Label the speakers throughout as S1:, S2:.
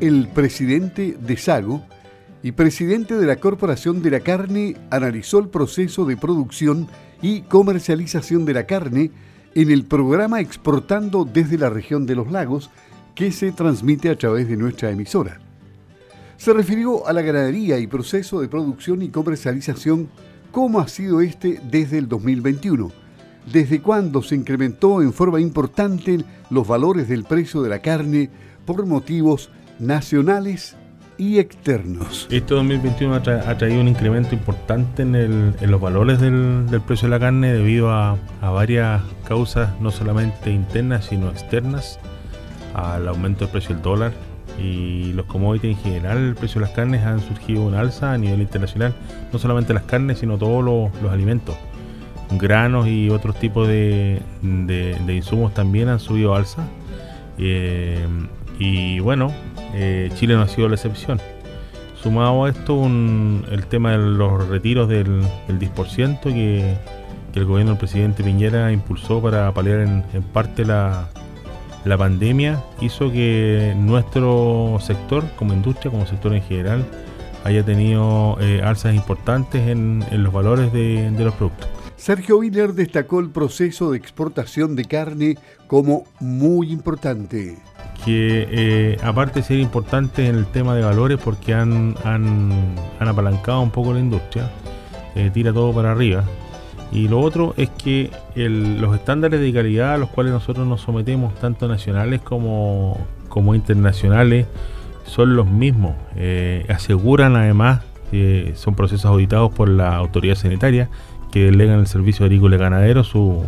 S1: el presidente de Sago y presidente de la Corporación de la Carne analizó el proceso de producción y comercialización de la carne en el programa Exportando desde la región de los lagos que se transmite a través de nuestra emisora. Se refirió a la ganadería y proceso de producción y comercialización, cómo ha sido este desde el 2021, desde cuándo se incrementó en forma importante los valores del precio de la carne por motivos nacionales y externos.
S2: Este 2021 ha, traído un incremento importante en, los valores del, precio de la carne debido a, varias causas, no solamente internas, sino externas, al aumento del precio del dólar y los commodities en general, el precio de las carnes han surgido un alza a nivel internacional, no solamente las carnes, sino todos los, alimentos. Granos y otros tipos de, insumos también han subido alza. Eh, y bueno, eh, Chile no ha sido la excepción. Sumado a esto, el tema de los retiros del, 10% que, el gobierno del presidente Piñera impulsó para paliar en, parte la, pandemia, hizo que nuestro sector, como industria, como sector en general, haya tenido eh, alzas importantes en, los valores de, los productos.
S1: Sergio Willer destacó el proceso de exportación de carne como muy importante
S2: que eh, aparte de ser importantes en el tema de valores porque han, han, apalancado un poco la industria, eh, tira todo para arriba. Y lo otro es que los estándares de calidad a los cuales nosotros nos sometemos, tanto nacionales como, como internacionales, son los mismos. Eh, aseguran además son procesos auditados por la autoridad sanitaria que delegan el servicio agrícola y ganadero su,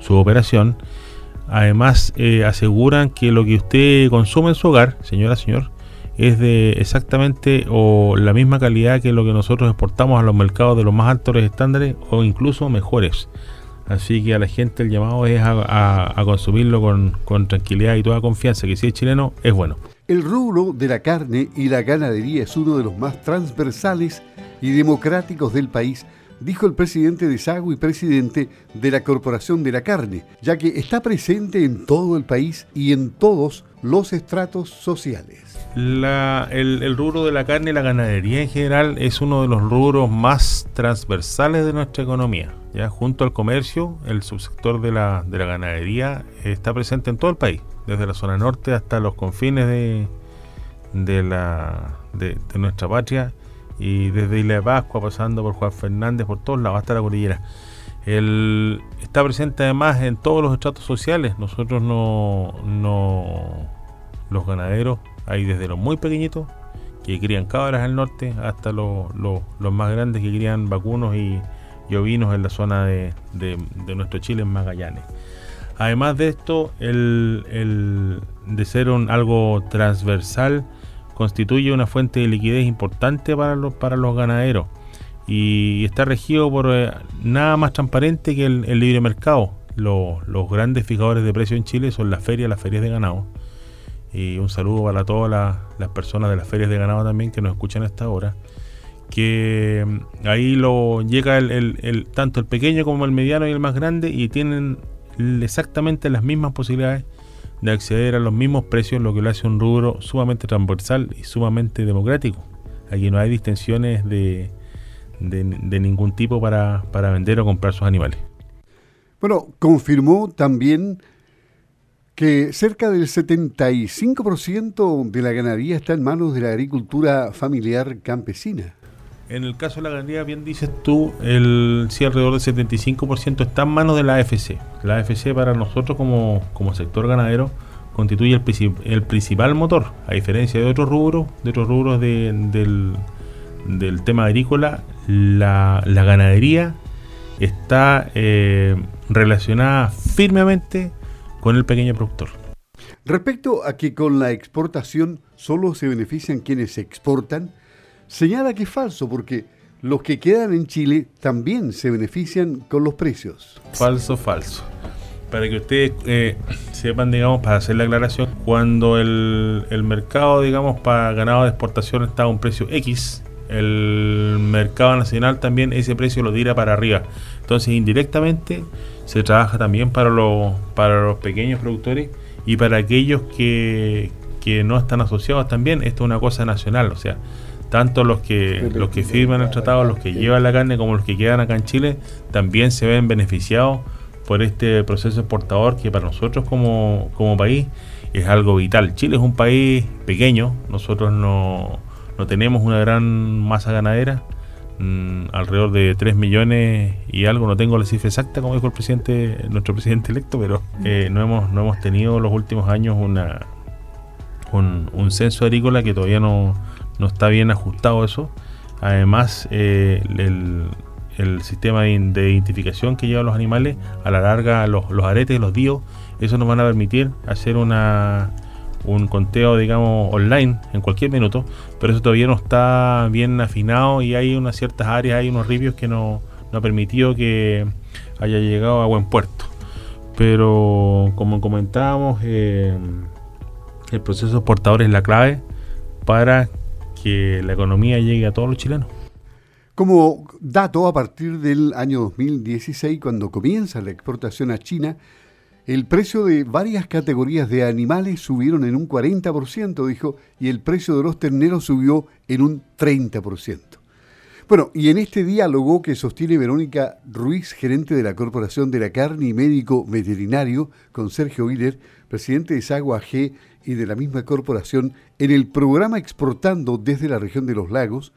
S2: su operación Además, eh, aseguran que lo que usted consume en su hogar, señora, señor, es de exactamente o la misma calidad que lo que nosotros exportamos a los mercados de los más altos estándares o incluso mejores. Así que a la gente el llamado es a, consumirlo con, con, tranquilidad y toda confianza, que si es chileno es bueno.
S1: El rubro de la carne y la ganadería es uno de los más transversales y democráticos del país dijo el presidente de Sago y presidente de la Corporación de la Carne, ya que está presente en todo el país y en todos los estratos sociales.
S2: el, rubro de la carne y la ganadería en general es uno de los rubros más transversales de nuestra economía. Ya junto al comercio, el subsector de la, de la ganadería está presente en todo el país, desde la zona norte hasta los confines de nuestra patria y desde Isla de Pascua, pasando por Juan Fernández, por todos lados, hasta la cordillera. Él está presente además en todos los estratos sociales. Nosotros no, no los ganaderos, hay desde los muy pequeñitos que crían cabras al norte hasta los, más grandes que crían vacunos y, ovinos en la zona de, nuestro Chile, en Magallanes. Además de esto, el, el de ser algo transversal, constituye una fuente de liquidez importante para los, para los ganaderos y está regido por eh, nada más transparente que el, libre mercado. Los, grandes fijadores de precios en Chile son las ferias, las ferias de ganado. Y un saludo para todas las, personas de las ferias de ganado también que nos escuchan a esta hora. Que mm, ahí lo llega el, tanto el pequeño como el mediano y el más grande y tienen exactamente las mismas posibilidades de acceder a los mismos precios, lo que lo hace un rubro sumamente transversal y sumamente democrático. Aquí no hay distinciones de, de, ningún tipo para, vender o comprar sus animales.
S1: Bueno, confirmó también que cerca del 75% de la ganadería está en manos de la agricultura familiar campesina.
S2: En el caso de la ganadería, bien dices tú, el sí alrededor del 75% está en manos de la AFC. La AFC para nosotros como, sector ganadero constituye el, principal motor, a diferencia de otros rubros, de otros rubros del, tema agrícola, la, ganadería está eh, relacionada firmemente con el pequeño productor.
S1: Respecto a que con la exportación solo se benefician quienes exportan, señala que es falso porque los que quedan en Chile también se benefician con los precios.
S2: Falso, falso. Para que ustedes eh, sepan, digamos, para hacer la aclaración, cuando el, mercado, digamos, para ganado de exportación está a un precio X, el mercado nacional también ese precio lo tira para arriba. Entonces, indirectamente, se trabaja también para los, para los pequeños productores y para aquellos que, que no están asociados también. Esto es una cosa nacional, o sea, tanto los que los que firman el tratado, los que llevan la carne, como los que quedan acá en Chile, también se ven beneficiados por este proceso exportador que para nosotros como, como país es algo vital. Chile es un país pequeño, nosotros no, no tenemos una gran masa ganadera, mm, alrededor de 3 millones y algo, no tengo la cifra exacta como dijo el presidente, nuestro presidente electo, pero eh, no, hemos, no hemos tenido los últimos años una, un, un censo agrícola que todavía no no está bien ajustado eso. Además, eh, el, sistema de, identificación que llevan los animales, a la larga los, los aretes, los dios, eso nos van a permitir hacer una, un conteo, digamos, online en cualquier minuto, pero eso todavía no está bien afinado y hay unas ciertas áreas, hay unos ripios que no, no ha permitido que haya llegado a buen puerto. Pero como comentábamos, eh, el proceso exportador es la clave para que la economía llegue a todos los chilenos.
S1: Como dato, a partir del año 2016, cuando comienza la exportación a China, el precio de varias categorías de animales subieron en un 40%, dijo, y el precio de los terneros subió en un 30%. Bueno, y en este diálogo que sostiene Verónica Ruiz, gerente de la Corporación de la Carne y médico veterinario, con Sergio Willer, presidente de Sagua G y de la misma corporación, en el programa Exportando desde la región de los lagos,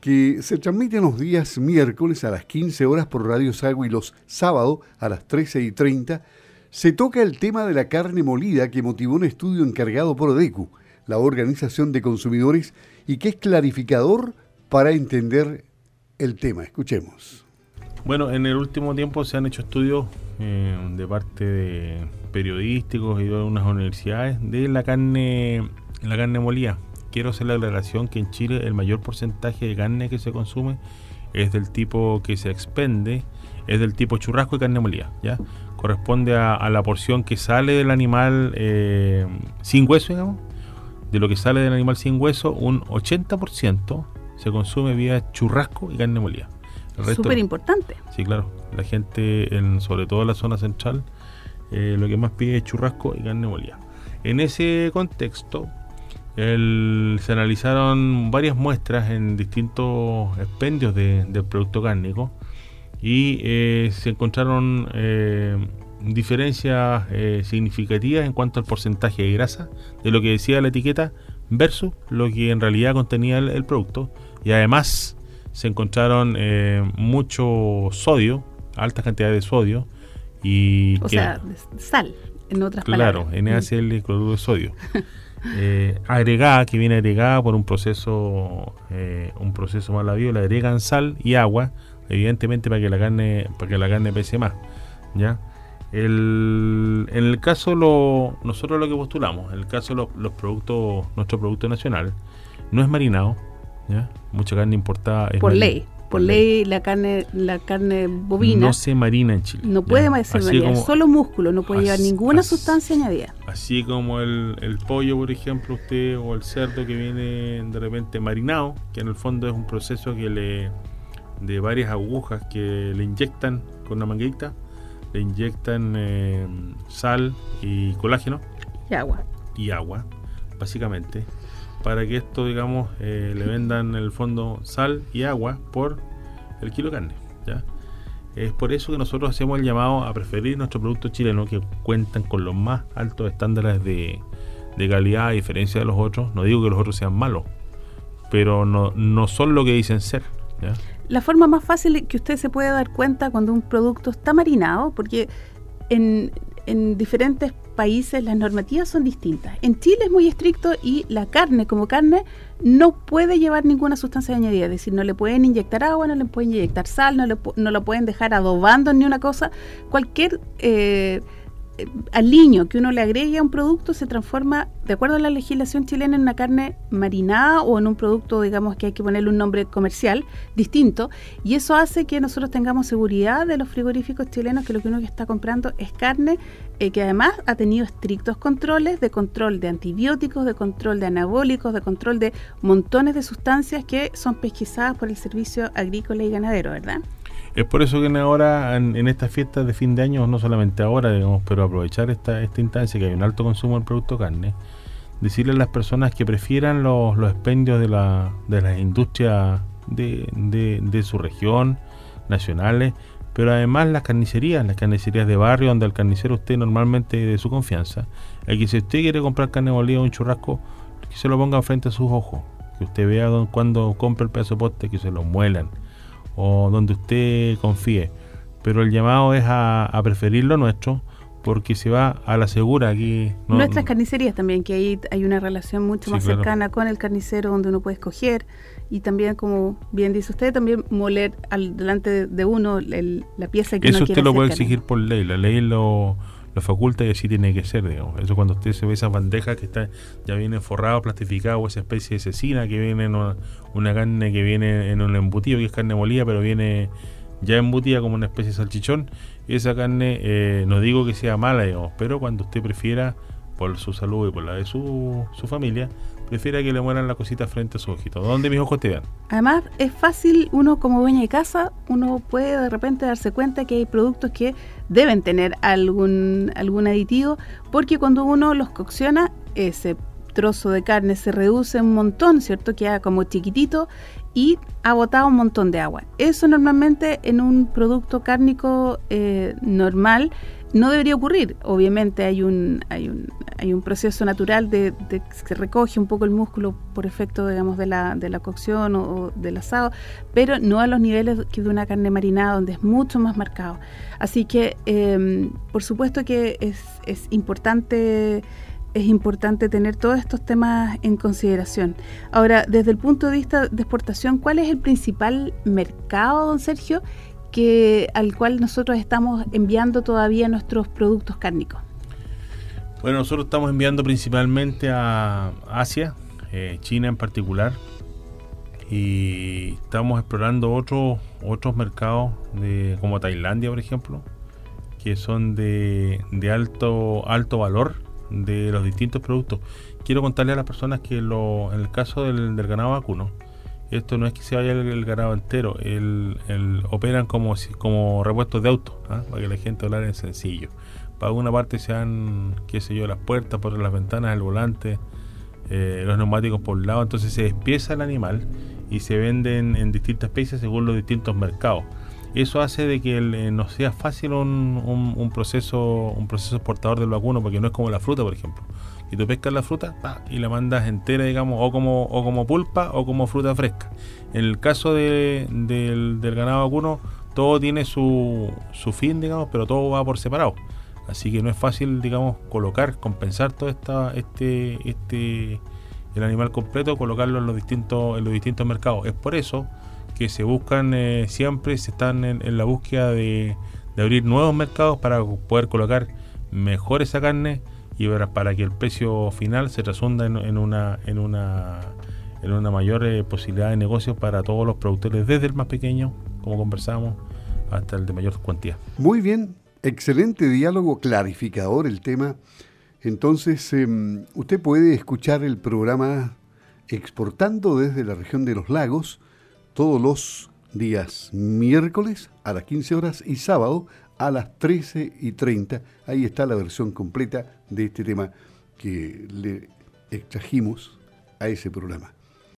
S1: que se transmite los días miércoles a las 15 horas por Radio Sagua y los sábados a las 13 y 30, se toca el tema de la carne molida que motivó un estudio encargado por ODECU, la Organización de Consumidores, y que es clarificador para entender el tema. Escuchemos.
S2: Bueno, en el último tiempo se han hecho estudios eh, de parte de periodísticos y de algunas universidades de la carne, la carne molida. Quiero hacer la aclaración que en Chile el mayor porcentaje de carne que se consume es del tipo que se expende, es del tipo churrasco y carne molida, ¿ya? Corresponde a, la porción que sale del animal eh, sin hueso, digamos. De lo que sale del animal sin hueso, un 80% se consume vía churrasco y carne molida.
S3: Súper importante.
S2: Sí, claro. La gente, en, sobre todo en la zona central, eh, lo que más pide es churrasco y carne molida. En ese contexto, se analizaron varias muestras en distintos expendios de, del producto cárnico y eh, se encontraron eh, diferencias significativas en cuanto al porcentaje de grasa de lo que decía la etiqueta versus lo que en realidad contenía el producto y además se encontraron eh, mucho sodio, altas cantidades de sodio y...
S3: O sea, sal, en otras
S2: palabras. Claro, NaCl, mm. cloruro de sodio. eh, agregada, que viene agregada por un proceso eh, un proceso más le agregan sal y agua, evidentemente para que la carne para que la carne pese más, ¿ya? El, en el caso lo nosotros lo que postulamos, en el caso los, los productos nuestro producto nacional no es marinado, Mucha carne importada.
S3: por ley. Por ley, la carne la carne bovina
S2: no se marina en Chile.
S3: No puede ser marina, solo músculo, no puede llevar ninguna sustancia añadida.
S2: Así como el, pollo, por ejemplo, usted o el cerdo que viene de repente marinado, que en el fondo es un proceso que le de varias agujas que le inyectan con una manguita, le inyectan eh, sal y colágeno
S3: y agua.
S2: Y agua, básicamente para que esto, digamos, eh, le vendan en el fondo sal y agua por el kilo de carne. ¿ya? Es por eso que nosotros hacemos el llamado a preferir nuestros productos chilenos que cuentan con los más altos estándares de, calidad a diferencia de los otros. No digo que los otros sean malos, pero no, no son lo que dicen ser.
S3: La forma más fácil que usted se puede dar cuenta cuando un producto está marinado, porque en, en diferentes países las normativas son distintas. En Chile es muy estricto y la carne como carne no puede llevar ninguna sustancia añadida, es decir, no le pueden inyectar agua, no le pueden inyectar sal, no, le, no lo pueden dejar adobando ni una cosa. Cualquier eh, aliño que uno le agregue a un producto se transforma, de acuerdo a la legislación chilena, en una carne marinada o en un producto, digamos, que hay que ponerle un nombre comercial distinto. Y eso hace que nosotros tengamos seguridad de los frigoríficos chilenos que lo que uno está comprando es carne eh, que además ha tenido estrictos controles de control de antibióticos, de control de anabólicos, de control de montones de sustancias que son pesquisadas por el Servicio Agrícola y Ganadero, ¿verdad?
S2: Es por eso que ahora, en, estas fiestas de fin de año, no solamente ahora, digamos, pero aprovechar esta, esta instancia que hay un alto consumo del producto carne, decirle a las personas que prefieran los, los expendios de la, de las industrias de, de, su región, nacionales, pero además las carnicerías, las carnicerías de barrio, donde el carnicero usted normalmente de su confianza, aquí si usted quiere comprar carne molida o un churrasco, que se lo ponga frente a sus ojos, que usted vea cuando compra el pedazo de poste, que se lo muelan, o donde usted confíe. Pero el llamado es a, a preferir lo nuestro, porque se va a la segura aquí.
S3: Nuestras carnicerías también, que ahí hay una relación mucho más cercana con el carnicero donde uno puede escoger y también, como bien dice usted, también moler al, delante de uno la pieza que
S2: Eso
S3: usted
S2: lo puede exigir por ley, la ley lo, lo faculta y así tiene que ser, digamos. Eso cuando usted se ve esas bandejas que está, ya viene forrado, plastificado, o esa especie de cecina que viene en una, carne que viene en un embutido, que es carne molida, pero viene ya embutida como una especie de salchichón, esa carne, eh, no digo que sea mala, digamos, pero cuando usted prefiera, por su salud y por la de su, su familia, prefiera que le mueran la cosita frente a su ojito. ¿Dónde mis ojos te vean?
S3: Además, es fácil, uno como dueña de casa, uno puede de repente darse cuenta que hay productos que deben tener algún, algún aditivo, porque cuando uno los cocciona, ese trozo de carne se reduce un montón, ¿cierto? Queda como chiquitito y ha botado un montón de agua. Eso normalmente en un producto cárnico eh, normal no debería ocurrir. Obviamente hay un, hay un, hay un proceso natural de, que se recoge un poco el músculo por efecto, digamos, de la, de la cocción o, del asado, pero no a los niveles que de una carne marinada, donde es mucho más marcado. Así que, em, por supuesto que es, es importante es importante tener todos estos temas en consideración. Ahora, desde el punto de vista de exportación, ¿cuál es el principal mercado, don Sergio, que, al cual nosotros estamos enviando todavía nuestros productos cárnicos?
S2: Bueno, nosotros estamos enviando principalmente a Asia, eh, China en particular, y estamos explorando otros otros mercados de, como Tailandia, por ejemplo, que son de, de alto alto valor de los distintos productos. Quiero contarle a las personas que lo, en el caso del, ganado vacuno, esto no es que se vaya el, ganado entero, el, operan como, como repuestos de auto, ¿ah? para que la gente hablar en sencillo. Para una parte se dan, qué sé yo, las puertas, por las ventanas, el volante, eh, los neumáticos por un lado, entonces se despieza el animal y se venden en distintas especies según los distintos mercados. Eso hace de que eh, no sea fácil un, un, proceso un proceso exportador del vacuno, porque no es como la fruta, por ejemplo. Y tú pescas la fruta y la mandas entera, digamos, o como, o como pulpa o como fruta fresca. En el caso del, del, ganado vacuno, todo tiene su, su fin, digamos, pero todo va por separado. Así que no es fácil, digamos, colocar, compensar todo esta, este, este, el animal completo, colocarlo en los distintos, en los distintos mercados. Es por eso que se buscan eh, siempre, se están en, la búsqueda de, abrir nuevos mercados para poder colocar mejor esa carne y para, que el precio final se resunda en, una en una en una mayor eh, posibilidad de negocios para todos los productores, desde el más pequeño, como conversamos, hasta el de mayor cuantía.
S1: Muy bien, excelente diálogo, clarificador el tema. Entonces, em, usted puede escuchar el programa Exportando desde la región de los lagos todos los días miércoles a las 15 horas y sábado a las 13 y 30. Ahí está la versión completa de este tema que le extrajimos a ese programa.